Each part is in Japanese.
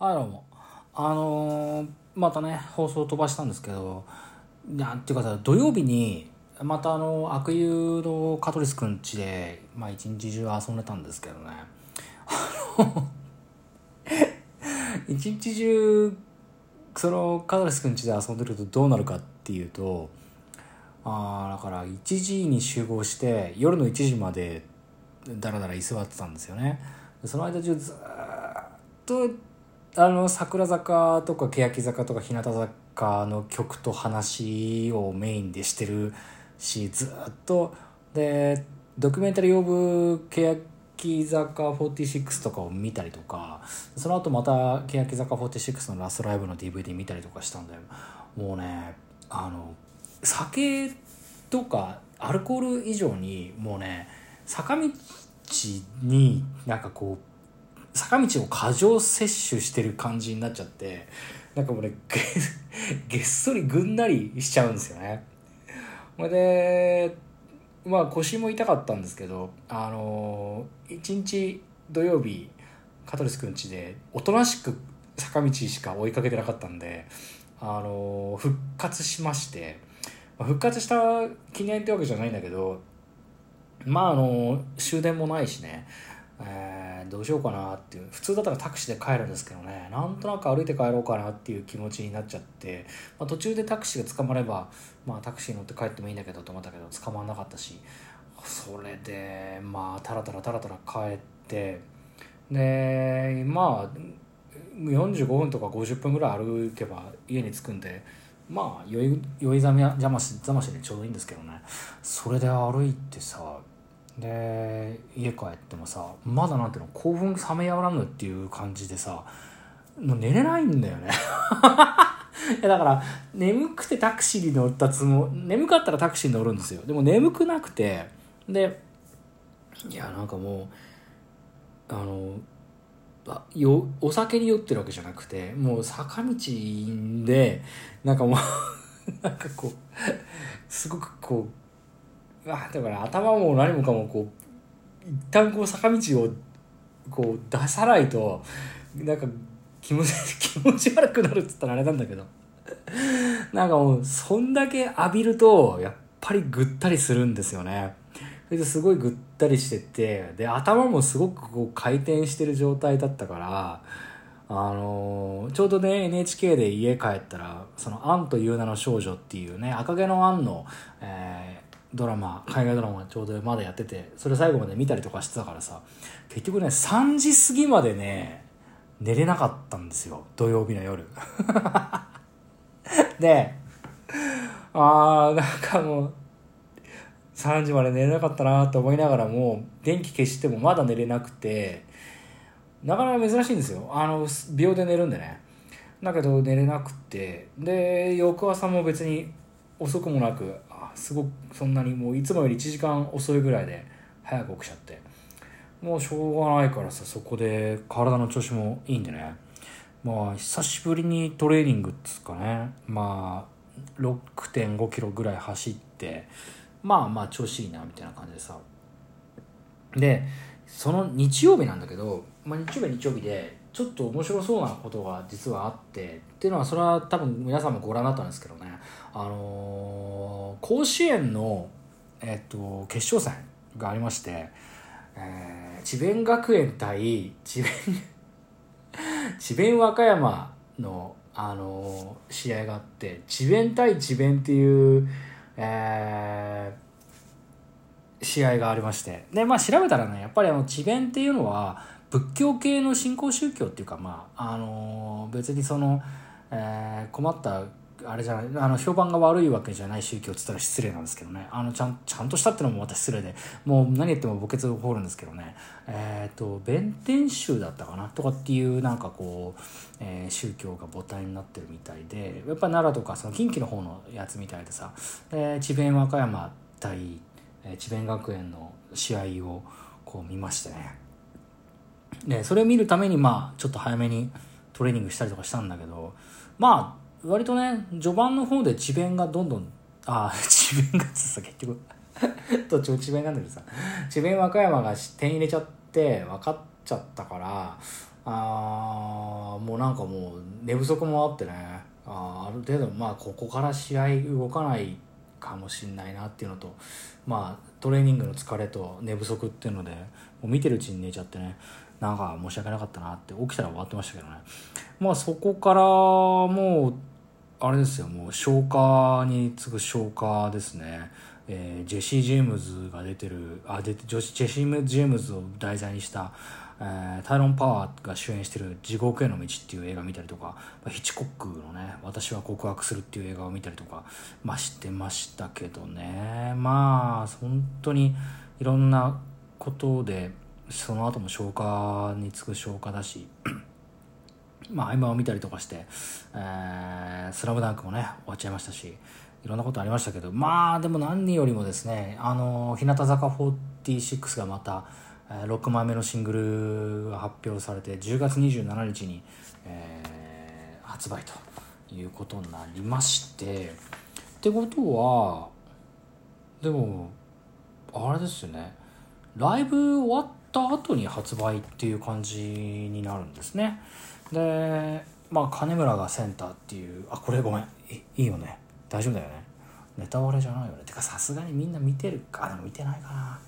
はいどうも。あのーまたね放送飛ばしたんですけどなんていうかさ土曜日にまたあの悪友のカトリスくん家でまあ一日中遊んでたんですけどね。一日中そのカトリスくん家で遊んでるとどうなるかっていうとあだから1時に集合して夜の1時までだらだら居座ってたんですよね。その間中ずっとあの桜坂とか欅坂とか日向坂の曲と話をメインでしてるしずっと。でドキュメンタリー・オブ欅坂46とかを見たりとかその後また欅坂46のラストライブの DVD 見たりとかしたんだよ。もうねあの酒とかアルコール以上にもうね坂道になんかこう坂道を過剰摂取してる感じになっちゃってなんかもうね げっそりぐんなりしちゃうんですよね。それでまあ腰も痛かったんですけどあの一日土曜日カトリスくん家でおとなしく坂道しか追いかけてなかったんであの復活しましてま復活した記念ってわけじゃないんだけどまああの終電もないしねえーどうしようかなっていう。普通だったらタクシーで帰るんですけどね。なんとなく歩いて帰ろうかなっていう気持ちになっちゃって、まあ、途中でタクシーが捕まれば、まあ、タクシー乗って帰ってもいいんだけどと思ったけど捕まんなかったし。それでまあタラタラタラタラ帰って。でまあ45分とか50分ぐらい歩けば家に着くんでまあ酔い酔いざましざましでちょうどいいんですけどね。それで歩いてさで家帰ってもさまだなんていうの興奮冷めやらぬっていう感じでさもう寝れないんだよね。いやだから眠くてタクシーに乗ったつも眠かったらタクシーに乗るんですよ。でも眠くなくてでいやなんかもうあのあよお酒に酔ってるわけじゃなくてもう坂道でなんかもう なんかこうすごくこうあだから頭も何もかもこう一旦こう坂道をこう出さないとなんか気持ち 気持ち悪くなるっつったらあれなんだけど。なんかもうそんだけ浴びるとやっぱりぐったりするんですよね。それですごいぐったりしててで頭もすごくこう回転してる状態だったからあのーちょうどね NHK で家帰ったら「そのアンという名の少女」っていうね赤毛のアンの、えードラマ海外ドラマちょうどまだやっててそれ最後まで見たりとかしてたからさ結局ね3時過ぎまでね寝れなかったんですよ。土曜日の夜。であーなんかもう3時まで寝れなかったなと思いながらも電気消してもまだ寝れなくてなかなか珍しいんですよ。あの秒で寝るんでね。だけど寝れなくて。で翌朝も別に遅くもなくすごくそんなにもういつもより1時間遅いぐらいで早く起きちゃって。もうしょうがないからさそこで体の調子もいいんでね。まあ久しぶりにトレーニングっつうかね。まあ6 5キロぐらい走ってまあまあ調子いいなみたいな感じでさ。でその日曜日なんだけど、まあ、日曜日は日曜日でちょっと面白そうなことが実はあってっていうのはそれは多分皆さんもご覧になったんですけどね。あのー甲子園の、えっと決勝戦がありまして、えー智弁学園対智弁 智弁和歌山の、あのー試合があって智弁対智弁っていう、えー試合がありまして。でまあ調べたらねやっぱりあの智弁っていうのは仏教系の新興宗教っていうかまああのー別にその、えー困ったあれじゃないあの評判が悪いわけじゃない宗教っつったら失礼なんですけどね。あのちゃんちゃんとしたってのもまた失礼でもう何言っても墓穴を掘るんですけどね。えっ、と弁天宗だったかな？とかっていうなんかこう、えー宗教が母体になってるみたいでやっぱ奈良とかその近畿の方のやつみたいでさで智弁和歌山対え智弁学園の試合をこう見ましてね。でそれを見るためにまあちょっと早めにトレーニングしたりとかしたんだけどまあ割とね序盤の方で智弁がどんどんあ あ智弁がつさ結局 どっちも智弁なんだけどさ智弁和歌山が点入れちゃって分かっちゃったからあーもううなんかもう寝不足もあってねあある程度まあここから試合動かないかもしんないなっていうのとまあトレーニングの疲れと寝不足っていうのでもう見てるうちに寝ちゃってね。なんか申し訳なかったなって起きたら終わってましたけどね。まあそこからもうあれですよもう消化に次ぐ消化ですね。えー、ジェシー・ジェームズが出てるあでジェシー・ジェームズを題材にしたえー、タイロン・パワーが主演してる「地獄への道」っていう映画見たりとかヒチコックのね「私は告白する」っていう映画を見たりとか、まあ、してましたけどね。まあ本当にいろんなことでその後も消化に次ぐ消化だし まあ合間を見たりとかして「えー、スラムダンクもね終わっちゃいましたしいろんなことありましたけどまあでも何よりもですねあの日向坂46がまた6枚目のシングルが発表されて10月27日に、えー、発売ということになりましてってことはでもあれですよねライブ終わった後に発売っていう感じになるんですね。でまあ金村がセンターっていうあこれごめん。いいよね。大丈夫だよね。ネタバレじゃないよね。てかさすがにみんな見てるか。でも見てないかな。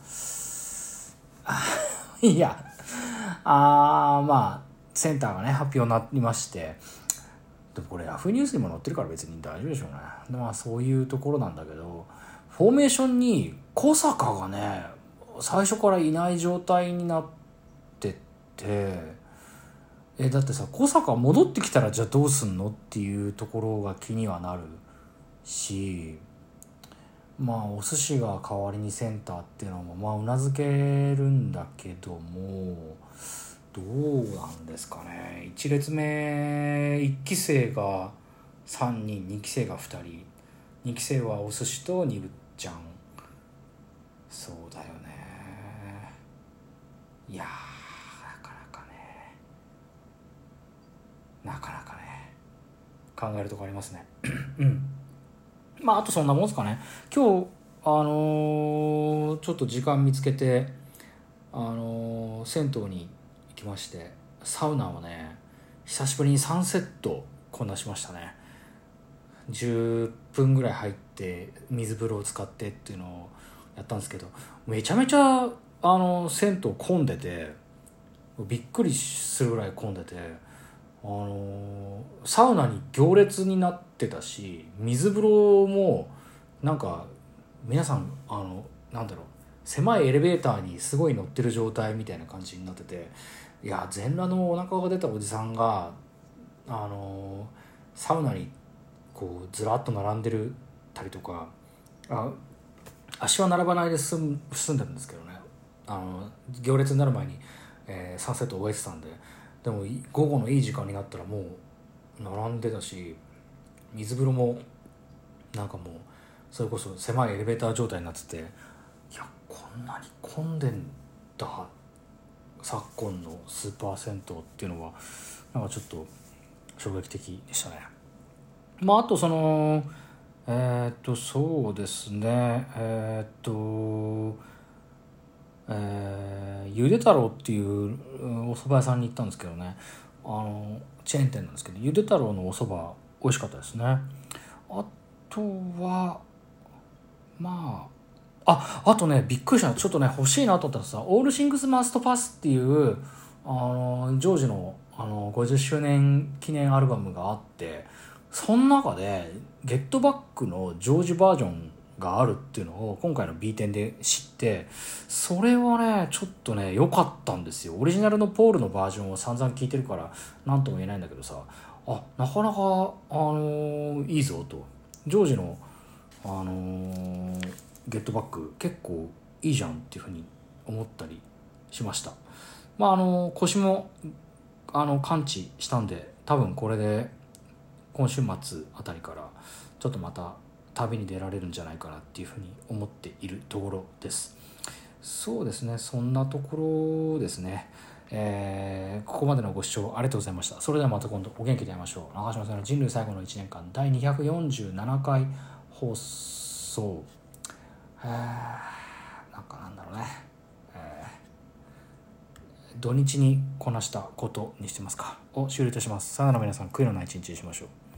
いや、あまあ、センターがね、発表になりまして、でもこれヤフーニュースにも載ってるから別に大丈夫でしょうね。でまあそういうところなんだけど、フォーメーションに小坂がね、最初からいない状態になってて、え、だってさ、小坂戻ってきたらじゃあどうすんのっていうところが気にはなるし、まあお寿司が代わりにセンターっていうのもまあうなずけるんだけどもどうなんですかね。1列目1期生が3人2期生が2人。2期生はお寿司とにぶっちゃんそうだよね。いやなかなかね。なかなかね。考えるとこありますね。うん。まああとそんなもんすかね。今日あのー、ちょっと時間見つけてあのー、銭湯に行きましてサウナをね久しぶりに3セットこなしましたね。10分ぐらい入って水風呂を使ってっていうのをやったんですけどめちゃめちゃあの銭湯混んでてびっくりするぐらい混んでてあのサウナに行列になってたし水風呂もなんか皆さんあのなんだろう狭いエレベーターにすごい乗ってる状態みたいな感じになってていや全裸のお腹が出たおじさんがあのサウナにこうずらっと並んでるたりとかあ足は並ばないで済ん済んでるんですけどね。あの行列になる前に、えー、サンセット終えてたんで。でも午後のいい時間になったらもう並んでたし水風呂もなんかもうそれこそ狭いエレベーター状態になってていやこんなに混んでんだ。昨今のスーパー銭湯っていうのはなんかちょっと衝撃的でしたね。まああとそのえー、っとそうですね。えー、っとえー、ゆで太郎っていうお蕎麦屋さんに行ったんですけどね。あのチェーン店なんですけどゆで太郎のお蕎麦美味しかったですね。あとはまあああとねびっくりしたちょっとね欲しいなと思ったらさ「オールシングスマストパス」っていうあのジョージのあの50周年記念アルバムがあってその中で「ゲットバック」のジョージバージョンがあるっていうのを今回の B 点で知ってそれはねちょっとね良かったんですよ。オリジナルのポールのバージョンを散々聞いてるから何とも言えないんだけどさあなかなか、あのー、いいぞと。ジョージの、あのー、ゲットバック結構いいじゃんっていうふうに思ったりしました。まああのー、腰もあの完治したんで多分これで今週末あたりからちょっとまた旅に出られるんじゃないかなっていうふうに思っているところです。そうですねそんなところですね。えー、ここまでのご視聴ありがとうございました。それではまた今度お元気で会いましょう。長嶋さんの人類最後の1年間第247回放送。えー、なんかなんだろうね、え土日にこなしたことにしてますか？を終了いたします。さよなら皆さん悔いのない一日にしましょう。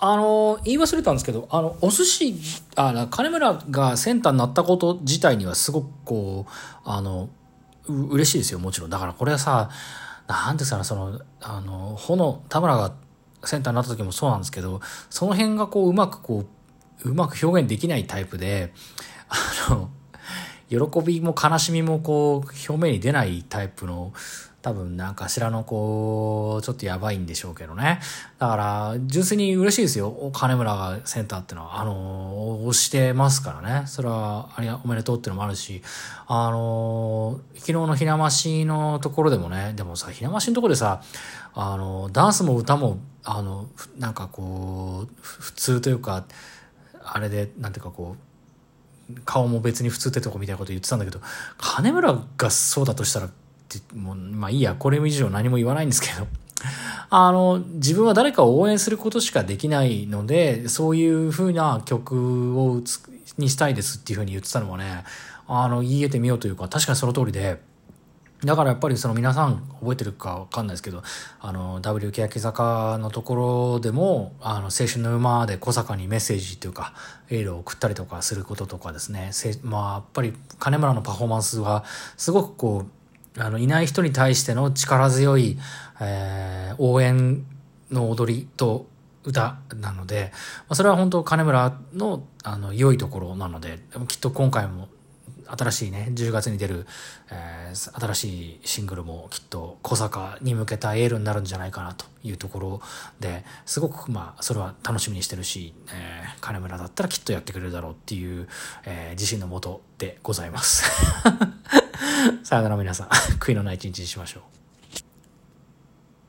あの言い忘れたんですけどあのお寿司あ金村がセンターになったこと自体にはすごくこうあの嬉しいですよもちろん。だからこれはさなんですかねそのあの炎田村がセンターになった時もそうなんですけどその辺がこううまくこううまく表現できないタイプであの喜びも悲しみもこう表面に出ないタイプの多分なんかしらのこうちょっとやばいんでしょうけどね。だから純粋に嬉しいですよ。金村がセンターってのは。あの押してますからね。それはありがおめでとうってのもあるし。あの昨日のひなましのところでもねでもさひなましのところでさあのダンスも歌もあのなんかこう普通というかあれでなんていうかこう顔も別に普通ってとこみたいなこと言ってたんだけど、金村がそうだとしたら、もう、まあいいや、これ以上何も言わないんですけど、あの、自分は誰かを応援することしかできないので、そういう風な曲をにしたいですっていう風に言ってたのはね、あの、言い得てみようというか、確かにその通りで、だからやっぱりその皆さん覚えてるかわかんないですけど、あの、W 欅坂のところでも、あの、青春の馬で小坂にメッセージっていうか、エールを送ったりとかすることとかですね、まあ、やっぱり金村のパフォーマンスは、すごくこう、あの、いない人に対しての力強い、えー、応援の踊りと歌なので、まあ、それは本当金村の、あの、良いところなので、きっと今回も新しいね、10月に出る、えー、新しいシングルもきっと小坂に向けたエールになるんじゃないかなというところで、すごくまあ、それは楽しみにしてるし、えー、金村だったらきっとやってくれるだろうっていう、えー、自信のもとでございます。さよなら皆さん、悔いのない一日にしましょう。